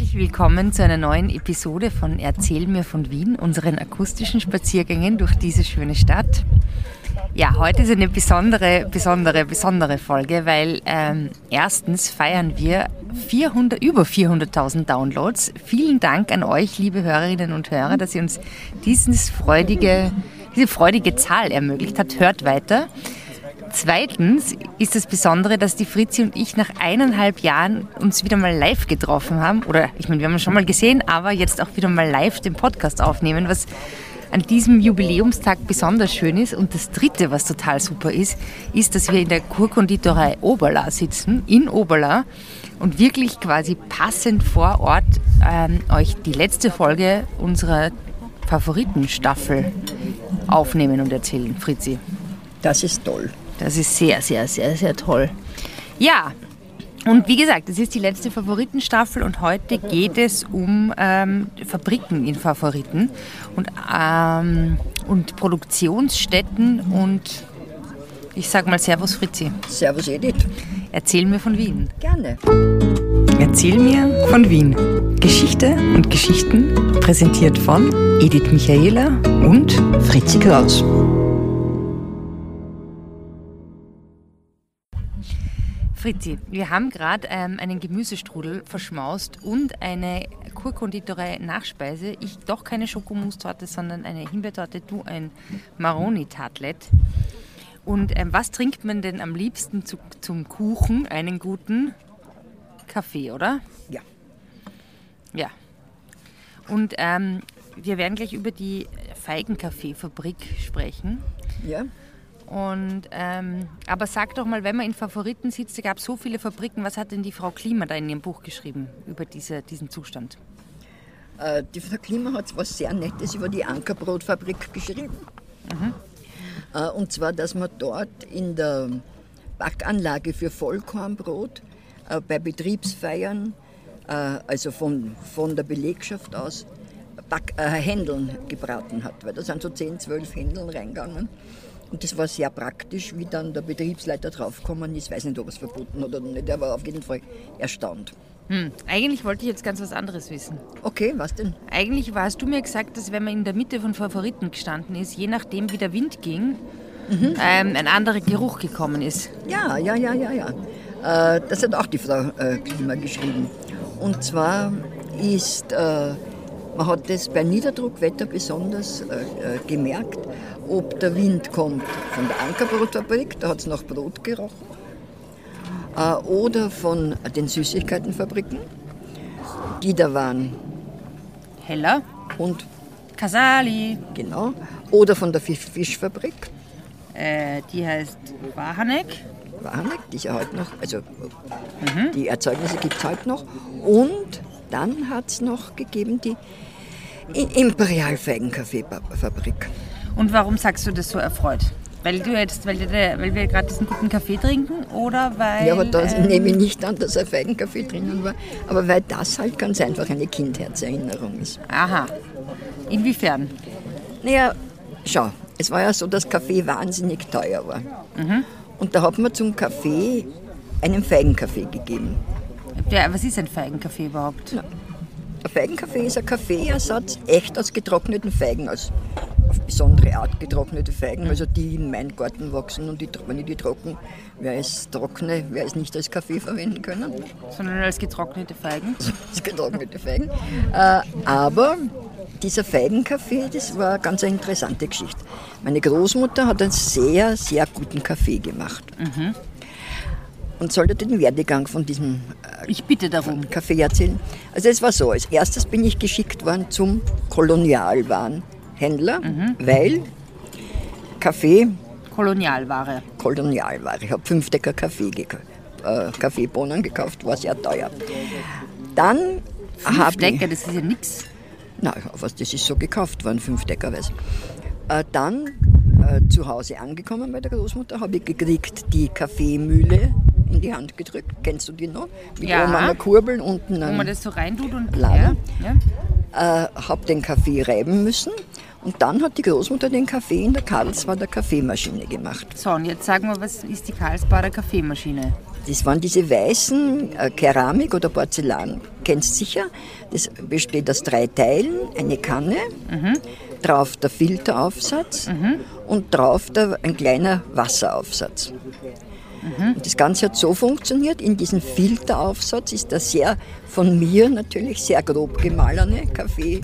Herzlich willkommen zu einer neuen Episode von Erzähl mir von Wien, unseren akustischen Spaziergängen durch diese schöne Stadt. Ja, heute ist eine besondere, besondere, besondere Folge, weil ähm, erstens feiern wir 400, über 400.000 Downloads. Vielen Dank an euch, liebe Hörerinnen und Hörer, dass ihr uns dieses freudige, diese freudige Zahl ermöglicht habt. Hört weiter. Zweitens ist das Besondere, dass die Fritzi und ich nach eineinhalb Jahren uns wieder mal live getroffen haben. Oder ich meine, wir haben uns schon mal gesehen, aber jetzt auch wieder mal live den Podcast aufnehmen, was an diesem Jubiläumstag besonders schön ist. Und das Dritte, was total super ist, ist, dass wir in der Kurkonditorei Oberla sitzen, in Oberla, und wirklich quasi passend vor Ort ähm, euch die letzte Folge unserer Favoritenstaffel aufnehmen und erzählen. Fritzi. Das ist toll. Das ist sehr, sehr, sehr, sehr toll. Ja, und wie gesagt, es ist die letzte Favoritenstaffel und heute geht es um ähm, Fabriken in Favoriten und, ähm, und Produktionsstätten und ich sag mal Servus Fritzi. Servus Edith. Erzähl mir von Wien. Gerne. Erzähl mir von Wien. Geschichte und Geschichten präsentiert von Edith Michaela und Fritzi Kraus. Fritzi, wir haben gerade ähm, einen Gemüsestrudel verschmaust und eine Kurkonditorei Nachspeise. Ich doch keine Schokomustorte, sondern eine Himbeertorte, du ein Maroni-Tartlet. Und ähm, was trinkt man denn am liebsten zu, zum Kuchen? Einen guten Kaffee, oder? Ja. Ja. Und ähm, wir werden gleich über die Feigenkaffeefabrik sprechen. Ja. Und, ähm, aber sag doch mal, wenn man in Favoriten sitzt, es gab so viele Fabriken, was hat denn die Frau Klima da in ihrem Buch geschrieben über diese, diesen Zustand? Äh, die Frau Klima hat was sehr Nettes über die Ankerbrotfabrik geschrieben. Mhm. Äh, und zwar, dass man dort in der Backanlage für Vollkornbrot äh, bei Betriebsfeiern, äh, also von, von der Belegschaft aus, Back, äh, Händeln gebraten hat. Weil da sind so 10, 12 Händeln reingegangen. Und das war sehr praktisch, wie dann der Betriebsleiter draufgekommen ist. Ich weiß nicht, ob es verboten oder nicht, er war auf jeden Fall erstaunt. Hm, eigentlich wollte ich jetzt ganz was anderes wissen. Okay, was denn? Eigentlich hast du mir gesagt, dass wenn man in der Mitte von Favoriten gestanden ist, je nachdem wie der Wind ging, mhm. ähm, ein anderer Geruch gekommen ist. Ja, ja, ja, ja, ja. Äh, das hat auch die Frau äh, Klima geschrieben. Und zwar ist, äh, man hat das bei Niederdruckwetter besonders äh, äh, gemerkt, ob der Wind kommt von der Ankerbrotfabrik, da hat es nach Brot gerochen, äh, oder von den Süßigkeitenfabriken, die da waren. Heller. Und Casali. Genau. Oder von der Fischfabrik. Äh, die heißt Wahanek. Wahanek, die ist ja heute noch, also mhm. die Erzeugnisse gibt es heute noch. Und dann hat es noch gegeben die Imperial Feigenkaffeefabrik. Und warum sagst du das so erfreut? Weil, du jetzt, weil, weil wir gerade diesen guten Kaffee trinken oder weil. Ja, aber da ähm, nehme ich nicht an, dass ein Feigenkaffee drinnen war. Aber weil das halt ganz einfach eine Kindheitserinnerung ist. Aha. Inwiefern? Naja, schau, es war ja so, dass Kaffee wahnsinnig teuer war. Mhm. Und da hat man zum Kaffee einen Feigenkaffee gegeben. Ja, was ist ein Feigenkaffee überhaupt? Na, ein Feigenkaffee ist ein Kaffeeersatz, echt aus getrockneten Feigen, aus auf besondere Art getrocknete Feigen, also die in meinem Garten wachsen und die, wenn ich die trocken, wer es trockne, wer es nicht als Kaffee verwenden können. Sondern als getrocknete Feigen? als getrocknete Feigen. Äh, aber dieser Feigenkaffee, das war eine ganz interessante Geschichte. Meine Großmutter hat einen sehr, sehr guten Kaffee gemacht. Mhm. Und sollte den Werdegang von diesem äh, ich bitte darum. Kaffee erzählen. Also es war so, als erstes bin ich geschickt worden zum Kolonialwaren Händler, mhm. weil Kaffee. Kolonialware. Kolonialware. Ich habe fünf Decker Kaffee gekauft. Äh, Kaffeebohnen gekauft, war sehr teuer. Dann Fünf Decker, das ist ja nichts. Na, was das ist so gekauft worden, fünf Decker weiß. Äh, dann äh, zu Hause angekommen bei der Großmutter, habe ich gekriegt die Kaffeemühle in die Hand gedrückt. Kennst du die noch? Mit ja. oben einer Kurbel, unten Wo man das so reintut und Laden. Ja. ja. Äh, habe den Kaffee reiben müssen und dann hat die Großmutter den Kaffee in der Karlsbader Kaffeemaschine gemacht. So, und jetzt sagen wir, was ist die Karlsbader Kaffeemaschine? Das waren diese weißen äh, Keramik oder Porzellan, kennst sicher. Das besteht aus drei Teilen, eine Kanne, mhm. drauf der Filteraufsatz mhm. und drauf der, ein kleiner Wasseraufsatz. Mhm. das Ganze hat so funktioniert, in diesem Filteraufsatz ist der sehr von mir natürlich sehr grob gemahlene Kaffee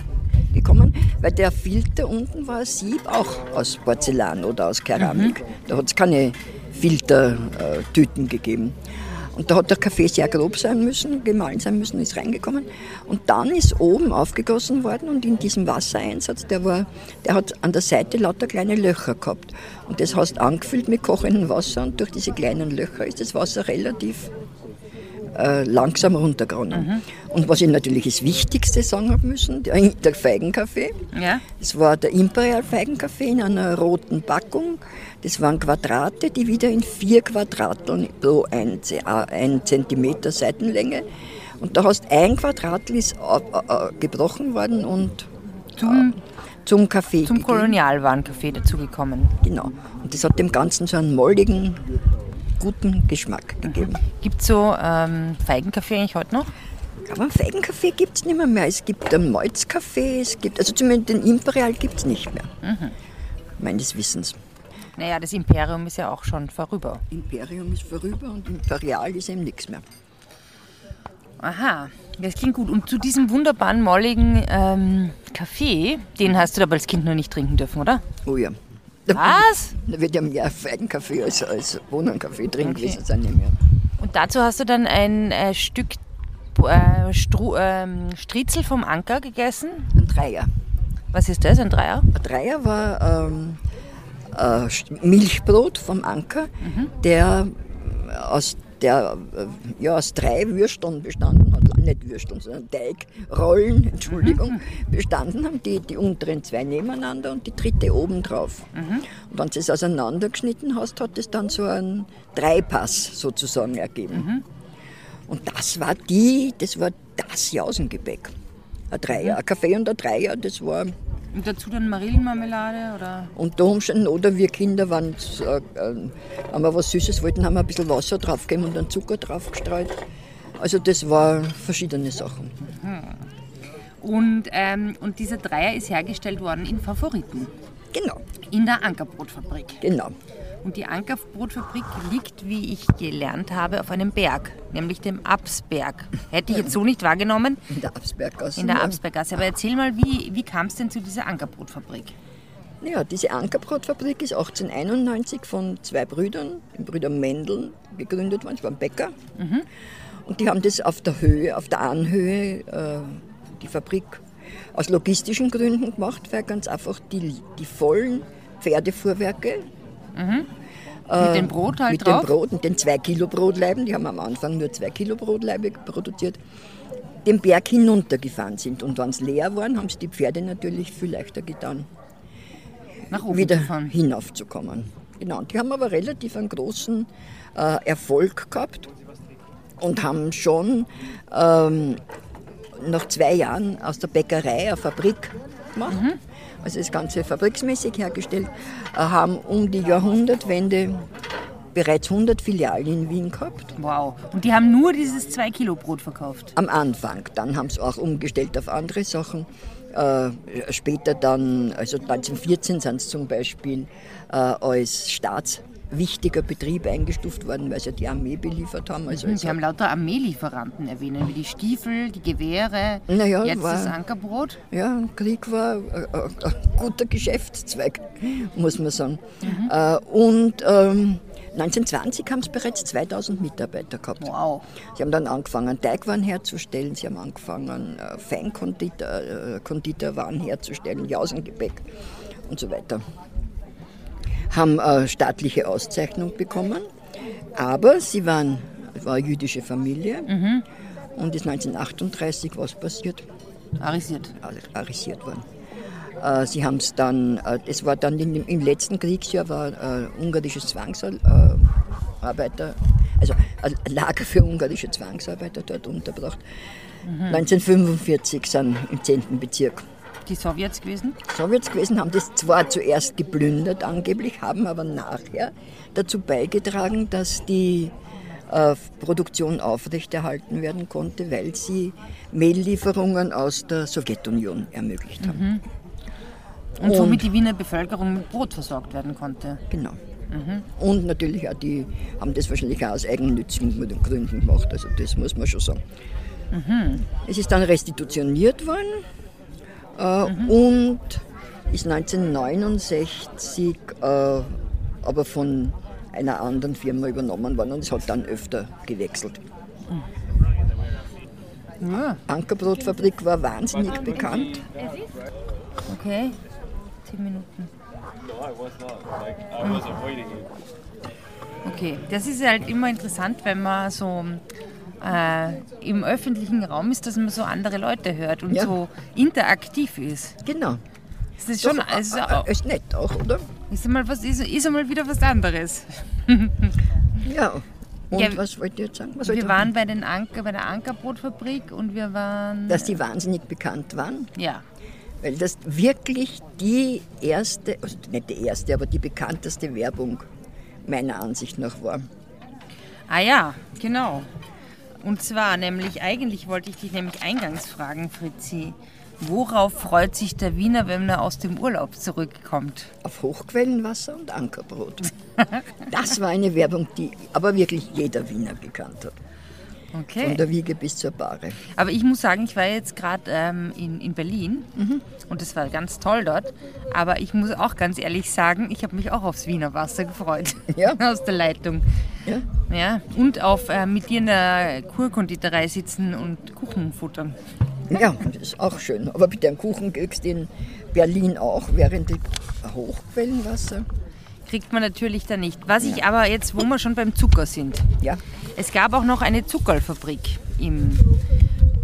weil der Filter unten war ein Sieb auch aus Porzellan oder aus Keramik. Mhm. Da hat es keine Filtertüten gegeben. Und da hat der Kaffee sehr grob sein müssen, gemahlen sein müssen, ist reingekommen. Und dann ist oben aufgegossen worden und in diesem Wassereinsatz, der, war, der hat an der Seite lauter kleine Löcher gehabt. Und das hast angefüllt mit kochendem Wasser und durch diese kleinen Löcher ist das Wasser relativ äh, langsam runtergeronnen. Mhm. Und was ich natürlich das Wichtigste sagen habe müssen, der, der Feigenkaffee. Ja. Das war der Imperial Feigenkaffee in einer roten Packung. Das waren Quadrate, die wieder in vier Quadrateln pro ein, ein Zentimeter Seitenlänge. Und da hast ein Quadrat ist äh, äh, gebrochen worden und zum, äh, zum Kaffee. Zum Kolonialwarenkaffee dazugekommen. Genau. Und das hat dem Ganzen so einen molligen, guten Geschmack gegeben. Gibt es so ähm, Feigenkaffee eigentlich heute noch? Aber Feigenkaffee gibt es nicht mehr, mehr. Es gibt einen Malzkaffee, es gibt, also zumindest den Imperial gibt es nicht mehr. Mhm. Meines Wissens. Naja, das Imperium ist ja auch schon vorüber. Imperium ist vorüber und Imperial ist eben nichts mehr. Aha, das klingt gut. Und zu diesem wunderbaren, molligen ähm, Kaffee, den hast du aber als Kind noch nicht trinken dürfen, oder? Oh ja. Was? Da wird ja mehr Feigenkaffee als, als Bohnenkaffee drin okay. gewesen sein. Mehr. Und dazu hast du dann ein äh, Stück äh, Stru äh, Striezel vom Anker gegessen? Ein Dreier. Was ist das, ein Dreier? Ein Dreier war ähm, äh, Milchbrot vom Anker, mhm. der aus der äh, ja, aus drei Würsteln bestanden hat, nicht Würsteln, sondern Teigrollen, Entschuldigung, mhm. bestanden haben, die, die unteren zwei nebeneinander und die dritte oben drauf. Mhm. Und wenn du es auseinandergeschnitten hast, hat es dann so einen Dreipass sozusagen ergeben. Mhm. Und das war die, das war das Jausengebäck. Ein Dreier, mhm. ein Kaffee und ein Dreier, das war und dazu dann Marillenmarmelade? Oder? Unter Umständen, oder wir Kinder, wenn, äh, wenn wir was Süßes wollten, haben wir ein bisschen Wasser draufgegeben und dann Zucker draufgestreut. Also das waren verschiedene Sachen. Mhm. Und, ähm, und dieser Dreier ist hergestellt worden in Favoriten? Genau. In der Ankerbrotfabrik? Genau. Und die Ankerbrotfabrik liegt, wie ich gelernt habe, auf einem Berg, nämlich dem Absberg. Hätte ich jetzt so nicht wahrgenommen. In der Absberggasse. In der Absberggasse. Aber erzähl mal, wie, wie kam es denn zu dieser Ankerbrotfabrik? Ja, diese Ankerbrotfabrik ist 1891 von zwei Brüdern, den Brüdern Mendel, gegründet worden. Es waren Bäcker. Mhm. Und die haben das auf der Höhe, auf der Anhöhe, äh, die Fabrik aus logistischen Gründen gemacht, weil ganz einfach die, die vollen Pferdefuhrwerke Mhm. Mit dem Brot halt Mit drauf? dem Brot, mit den 2 Kilo Brotleiben, die haben am Anfang nur 2 Kilo Brotleibe produziert, den Berg hinuntergefahren sind. Und wenn es leer waren, haben es die Pferde natürlich viel leichter getan, Nach oben wieder hinaufzukommen. Genau, und die haben aber relativ einen großen äh, Erfolg gehabt und haben schon ähm, nach zwei Jahren aus der Bäckerei eine Fabrik gemacht. Mhm also das Ganze fabriksmäßig hergestellt, äh, haben um die Jahrhundertwende bereits 100 Filialen in Wien gehabt. Wow. Und die haben nur dieses 2-Kilo-Brot verkauft? Am Anfang. Dann haben sie auch umgestellt auf andere Sachen. Äh, später dann, also 1914 sind sie zum Beispiel äh, als Staats wichtiger Betrieb eingestuft worden, weil sie die Armee beliefert haben. Also mhm, sie haben lauter Armeelieferanten erwähnen, wie die Stiefel, die Gewehre, naja, jetzt war, das Ankerbrot. Ja, Krieg war ein, ein guter Geschäftszweig, muss man sagen. Mhm. Äh, und ähm, 1920 haben sie bereits 2000 Mitarbeiter gehabt. Wow. Sie haben dann angefangen, Teigwaren herzustellen, sie haben angefangen, äh, Feinkonditorwaren herzustellen, Jausengebäck und so weiter haben eine staatliche Auszeichnung bekommen, aber sie waren, war eine jüdische Familie mhm. und ist 1938 was passiert? Arisiert. Arisiert worden. Äh, sie haben es dann, es war dann in, im letzten Kriegsjahr war äh, ungarisches Zwangsarbeiter, also ein Lager für ungarische Zwangsarbeiter dort untergebracht. Mhm. 1945 sind im 10. Bezirk die Sowjets gewesen? Sowjets gewesen haben das zwar zuerst geplündert angeblich, haben aber nachher dazu beigetragen, dass die äh, Produktion aufrechterhalten werden konnte, weil sie Mehllieferungen aus der Sowjetunion ermöglicht haben. Und, somit die Wiener Bevölkerung mit Brot versorgt werden konnte. Genau. Und natürlich auch die haben das wahrscheinlich auch aus eigennützigen Gründen gemacht. Also das muss man schon sagen. Es ist dann restitutioniert worden äh, und ist 1969 äh, aber von einer anderen Firma übernommen worden und es hat dann öfter gewechselt. Ja, Ankerbrotfabrik war wahnsinnig bekannt. okay. Zehn Minuten. No, I was not. Like I was avoiding it. Okay, das ist halt immer interessant, wenn man so äh, im öffentlichen Raum ist, dass man so andere Leute hört und Ja. so interaktiv ist. Genau. Das ist schon, Doch, also, äh, äh, ist nett auch, oder? ist einmal was, ist, ist einmal wieder was anderes. Ja. Und Ja, was wollt ihr jetzt sagen? Was Wir waren bei, den Anker, bei der Ankerbrotfabrik und wir waren, Dass die wahnsinnig bekannt waren. ja, Weil das wirklich die erste, also nicht die erste, aber die bekannteste Werbung meiner Ansicht nach war. Ah ja, genau. Und zwar nämlich, eigentlich wollte ich dich nämlich eingangs fragen, Fritzi, worauf freut sich der Wiener, wenn er aus dem Urlaub zurückkommt? Auf Hochquellenwasser und Ankerbrot. Das war eine Werbung, die aber wirklich jeder Wiener gekannt hat. Von Okay. der Wiege bis zur Bahre. Aber ich muss sagen, ich war jetzt gerade ähm, in, in Berlin Mhm. und es war ganz toll dort. Aber ich muss auch ganz ehrlich sagen, ich habe mich auch aufs Wiener Wasser gefreut. Ja? Aus der Leitung. Ja? Ja. Und auf äh, mit dir in der Kurkonditorei sitzen und Kuchen futtern. ja, das ist auch schön. Aber bitte einen Kuchen kriegst du in Berlin auch, während die Hochquellenwasser. Kriegt man natürlich da nicht. Was ich aber jetzt, wo wir schon beim Zucker sind. Ja, Es gab auch noch eine Zuckerlfabrik im,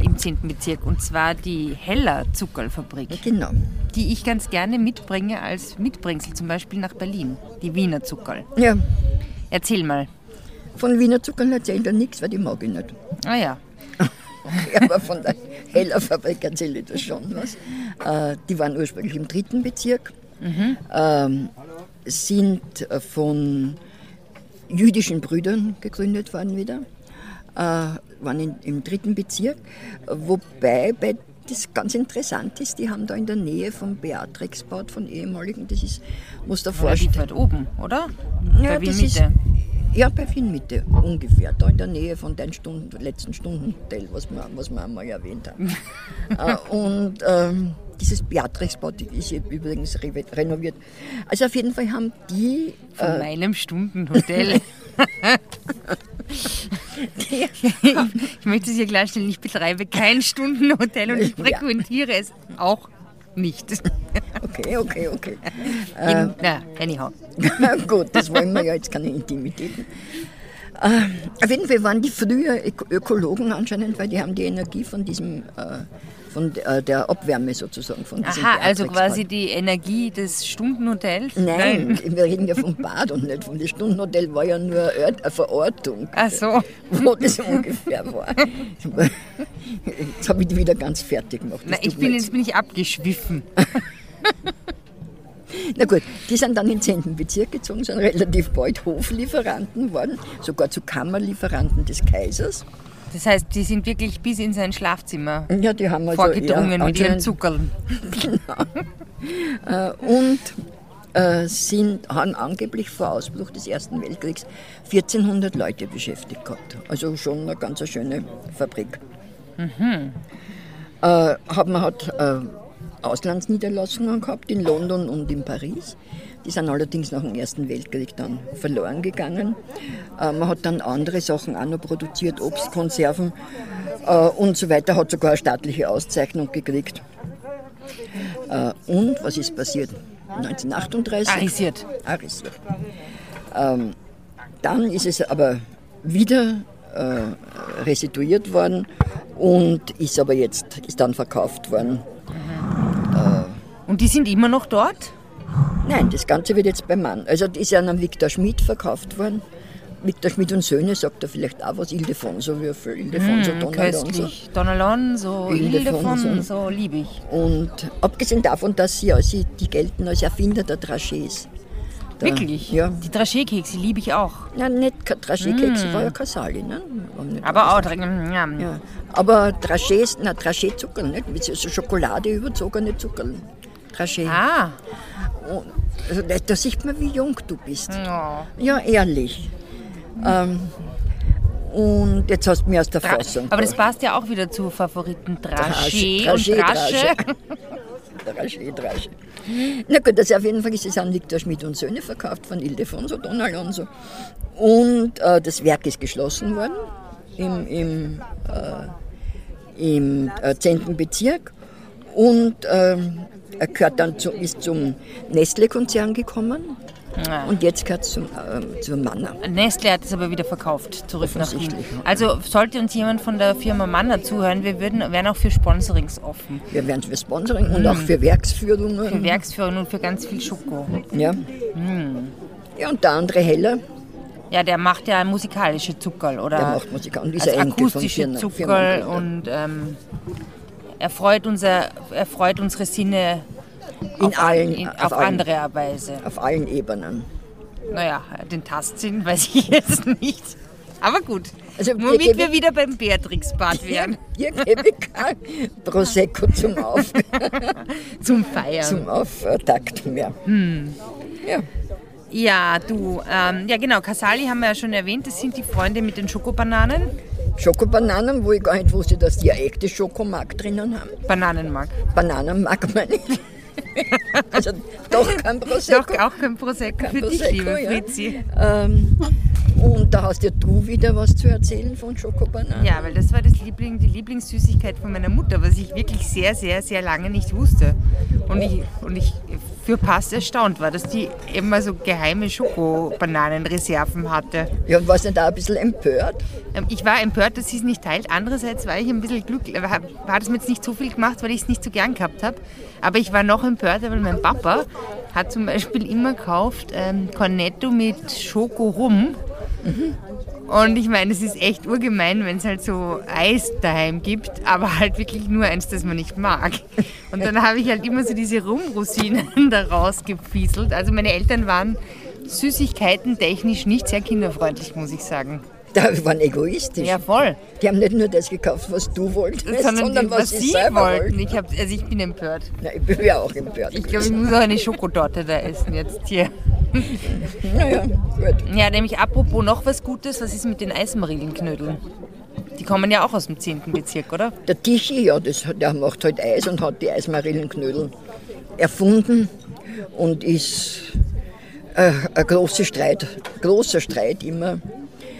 im 10. Bezirk und zwar die Heller Zuckerlfabrik, genau. die ich ganz gerne mitbringe als Mitbringsel, zum Beispiel nach Berlin, die Wiener Zuckerl. Ja, Erzähl mal. von Wiener Zuckern erzählt er nichts, weil die mag ich nicht. Ah ja, Aber von der Heller Fabrik erzähle ich das schon was. Äh, die waren ursprünglich im dritten Bezirk, ähm, sind von jüdischen Brüdern gegründet worden wieder, äh, waren in, im dritten Bezirk, wobei bei das ganz interessant ist, die haben da in der Nähe vom Beatrixbad von ehemaligen, das ist, muss da vorstellen. weit oben, oder? Ja, Bei das Mitte. Ist, ja, bei Wien Mitte ungefähr, da in der Nähe von deinem Stunden, letzten Stundenhotel, was wir, was wir einmal erwähnt haben. äh, und ähm, dieses Beatrixbad ist übrigens re renoviert. Also auf jeden Fall haben die, Von äh, meinem Stundenhotel. die ich möchte es hier klarstellen, ich betreibe kein Stundenhotel und ich Ja. frequentiere es auch nicht. okay, okay, okay. In, na, anyhow. Gut, das wollen wir ja jetzt keine Intimitäten. Äh, auf jeden Fall waren die früher Öko Ökologen anscheinend, weil die haben die Energie von diesem, äh, von äh, der Abwärme sozusagen von Aha, also quasi die Energie des Stundenhotels? Nein, wir reden ja vom Bad und nicht vom Stundenhotel war ja nur eine Ort- eine Verortung, Ach so. wo das ungefähr war. Jetzt habe ich die wieder ganz fertig gemacht. Na, ich bin, jetzt bin ich abgeschwiffen. Na gut, die sind dann in den 10. Bezirk gezogen, sind relativ bald Hoflieferanten geworden, sogar zu Kammerlieferanten des Kaisers. Das heißt, die sind wirklich bis in sein Schlafzimmer Ja, die haben also vorgedrungen eher mit ihren anscheinend- Zuckerl. Äh, und äh, sind, haben angeblich vor Ausbruch des Ersten Weltkriegs 1400 Leute beschäftigt gehabt. Also schon eine ganz schöne Fabrik. Äh, haben hat äh, Auslandsniederlassungen gehabt in London und in Paris. Die sind allerdings nach dem Ersten Weltkrieg dann verloren gegangen. Äh, man hat dann andere Sachen auch noch produziert, Obstkonserven äh, und so weiter, hat sogar eine staatliche Auszeichnung gekriegt. Äh, und was ist passiert? 1938. Arisiert. Arisiert. Ähm, dann ist es aber wieder restituiert worden und ist aber jetzt ist dann verkauft worden. Die sind immer noch dort? Nein, das Ganze wird jetzt beim Mann. Also das ist ja an Viktor Schmidt verkauft worden. Viktor Schmidt und Söhne sagt er vielleicht auch was, Ildefonso Würfel, Ildefonso Hm, Donalonso. köstlich. Don Alonso, Ildefonso. Ildefonso, liebe ich. Und abgesehen davon, dass sie, also, die gelten als Erfinder der Dragés. Da, Wirklich? Ja. Die Dragé-Kekse liebe ich auch. Ja, nicht Dragé-Kekse, war ja Casali, ne? Mm. Aber auch, ja. Ja. Aber Dragés, na Dragé-Zucker, nicht? Wie so Schokolade überzogene Zucker. Dragé. Ah, Und, also, da- sieht man, wie jung du bist. oh. Ja, ehrlich. Ähm, und jetzt hast du mich aus der Dra- Fassung Aber das passt ja auch wieder zu Favoriten Dragé Dragé, und Drasche. Dragé, Dragé. Na gut, also auf jeden Fall ist es an Victor Schmidt und Söhne verkauft von Ildefonso Don Alonso. Und äh, das Werk ist geschlossen worden im, im, äh, im äh, 10. Bezirk. Und ähm, er gehört dann zu, ist zum Nestle-Konzern gekommen. Ja. Und jetzt gehört es zum, ähm, zum Manner. Nestle hat es aber wieder verkauft, zurück nach Wien. Also sollte uns jemand von der Firma Manner zuhören, wir würden, wären auch für Sponsorings offen. Wir werden für Sponsoring und auch für Werksführungen. Für Werksführung und für ganz viel Schoko. Ja. Ja, und der andere Heller, Ja, der macht ja musikalische Zuckerl oder der macht Musik und ist also akustische Zuckerl und ähm, erfreut, unser, erfreut unsere Sinne In auf, allen- in, auf auf, allen. andere Weise. Auf allen Ebenen. Naja, den Tastsinn weiß ich jetzt nicht. Aber gut, Also, wir womit wir wieder beim Beatrix-Bad wären, Hier gebe ich kein Prosecco zum, Auf, zum Feiern. zum Auftakt mehr. Hm. Ja, Ja, du, ähm, ja genau, Casali haben wir ja schon erwähnt, das sind die Freunde mit den Schokobananen. Schokobananen, wo ich gar nicht wusste, dass die eine echte Schokomark drinnen haben. Bananenmark. Bananenmark meine ich. Also doch kein Prosecco. Doch, auch kein Prosecco Kein für dich, Prosecco, liebe ja. Fritzi. Ähm, und da hast ja du wieder was zu erzählen von Schokobananen. Ja, weil das war das Liebling, die Lieblingssüßigkeit von meiner Mutter, was ich wirklich sehr, sehr, sehr lange nicht wusste. Und ich, und ich für Pass erstaunt war, dass die immer so geheime Schokobananenreserven hatte. Ja, und warst du da ein bisschen empört? Ähm, Ich war empört, dass sie es nicht teilt. Andererseits war ich ein bisschen glücklich, war hat es mir jetzt nicht so viel gemacht, weil ich es nicht so gern gehabt habe. Aber ich war noch empörter, weil mein Papa hat zum Beispiel immer gekauft ähm, Cornetto mit Schoko-Rum. Und ich meine, es ist echt urgemein, wenn es halt so Eis daheim gibt, aber halt wirklich nur eins, das man nicht mag. Und dann habe ich halt immer so diese Rumrosinen da rausgefieselt. Also meine Eltern waren Süßigkeiten technisch nicht sehr kinderfreundlich, muss ich sagen. Da waren egoistisch. Ja, voll. Die haben nicht nur das gekauft, was du wolltest, sondern, die- was, sie selber wollten. Ich, hab, also ich bin empört. Na, ich bin ja auch empört. Ich glaube, ich muss auch eine Schokotorte da essen jetzt hier. Naja, gut. Ja, nämlich apropos noch was Gutes, was ist mit den Eismarillenknödeln? Die kommen ja auch aus dem 10. Bezirk, oder? Der Tichy, ja, das, der macht halt Eis und hat die Eismarillenknödel erfunden und ist äh, ein großer Streit, großer Streit immer.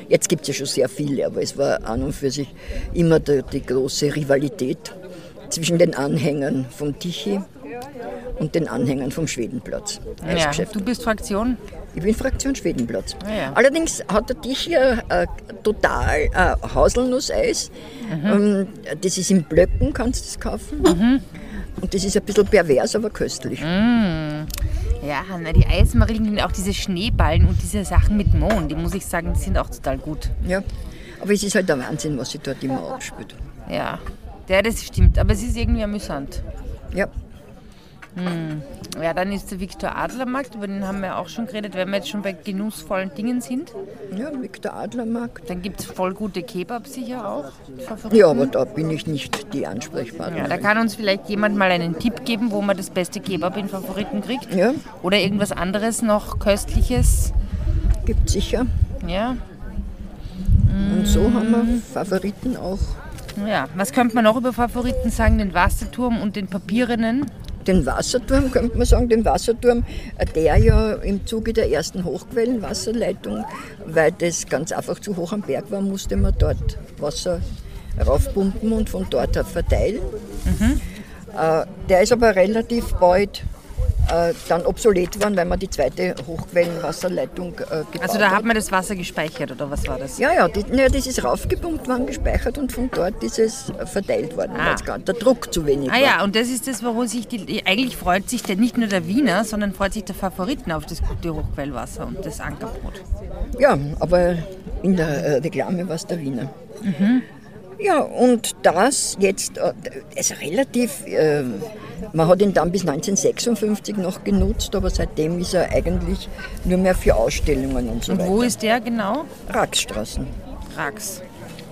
Jetzt gibt es ja schon sehr viele, aber es war an und für sich immer die, die große Rivalität zwischen den Anhängern vom Tichy und den Anhängern vom Schwedenplatz. Ja. Du bist Fraktion? Ich bin Fraktion Schwedenplatz. Ah, ja. Allerdings hat der Tisch hier äh, total äh, Haselnusseis. Mhm. Ähm, das ist in Blöcken, kannst du das kaufen. Und das ist ein bisschen pervers, aber köstlich. Mhm. Ja, na, die Eismarillen, auch diese Schneeballen und diese Sachen mit Mohn, die muss ich sagen, die sind auch total gut. Ja. Aber es ist halt der Wahnsinn, was sich dort immer abspielt. Ja, ja das stimmt, aber es ist irgendwie amüsant. Ja. Ja, dann ist der Viktor Adler Markt, über den haben wir auch schon geredet, wenn wir jetzt schon bei genussvollen Dingen sind. ja, Viktor Adlermarkt. Dann gibt es voll gute Kebabs sicher auch. Ja, aber da bin ich nicht die Ansprechpartnerin. Ja, da kann uns vielleicht jemand mal einen Tipp geben, wo man das beste Kebab in Favoriten kriegt. Ja, Oder irgendwas anderes noch Köstliches. gibt sicher. Ja. Und so haben wir Favoriten auch. ja. Was könnte man noch über Favoriten sagen? Den Wasserturm und den Papierenen. Den Wasserturm, könnte man sagen, den Wasserturm, äh, der ja im Zuge der ersten Hochquellenwasserleitung, weil das ganz einfach zu hoch am Berg war, musste man dort Wasser raufpumpen und von dort her verteilen. Äh, Der ist aber relativ bald äh, dann obsolet worden, weil man die zweite Hochquellenwasserleitung äh, gebaut Also da hat. man das Wasser gespeichert oder was war das? Ja, ja, die, naja, das ist raufgepumpt worden, gespeichert und von dort ist es äh, verteilt worden, Ah. der Druck zu wenig Ah war. ja, und das ist das, warum sich die, eigentlich freut sich der, nicht nur der Wiener, sondern freut sich der Favoriten auf das gute Hochquellwasser und das Ankerbrot. Ja, aber in der äh, Reklame war es der Wiener. Ja, und das jetzt äh, ist relativ äh, Man hat ihn dann bis 1956 noch genutzt, aber seitdem ist er eigentlich nur mehr für Ausstellungen und so Und weiter. wo ist der genau? Raxstraßen. Rax.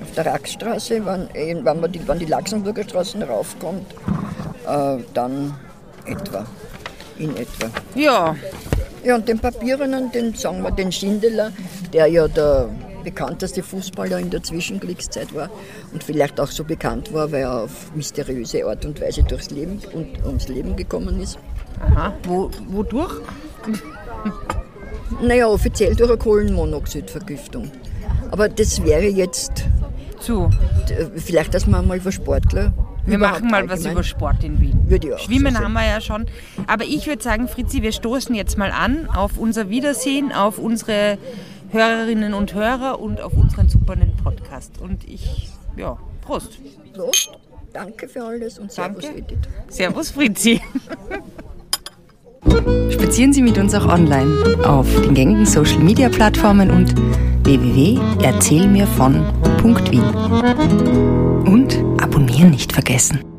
Auf der Raxstraße, wenn, eh, wenn, man die, wenn die Laxenburger Straßen raufkommt, äh, dann etwa. In etwa. Ja, Ja, und den Papierenden, den sagen wir den Schindeler, der ja der bekannteste Fußballer in der Zwischenkriegszeit war und vielleicht auch so bekannt war, weil er auf mysteriöse Art und Weise durchs Leben und ums Leben gekommen ist. aha. Wo, wodurch? Naja, offiziell durch eine Kohlenmonoxidvergiftung. Aber das wäre jetzt, Zu. äh, vielleicht, dass man mal über Sportler. Wir machen mal was allgemein- über Sport in Wien. Würde ich auch Schwimmen so haben wir ja schon. Aber ich würde sagen, Fritzi, wir stoßen jetzt mal an auf unser Wiedersehen, auf unsere Hörerinnen und Hörer und auf unseren supernen Podcast. Und ich, ja, Prost. Prost, danke für alles und Servus Danke. Edith. Servus, Fritzi. Spazieren Sie mit uns auch online auf den gängigen Social Media Plattformen und www.erzählmirvon.wien. Und abonnieren nicht vergessen.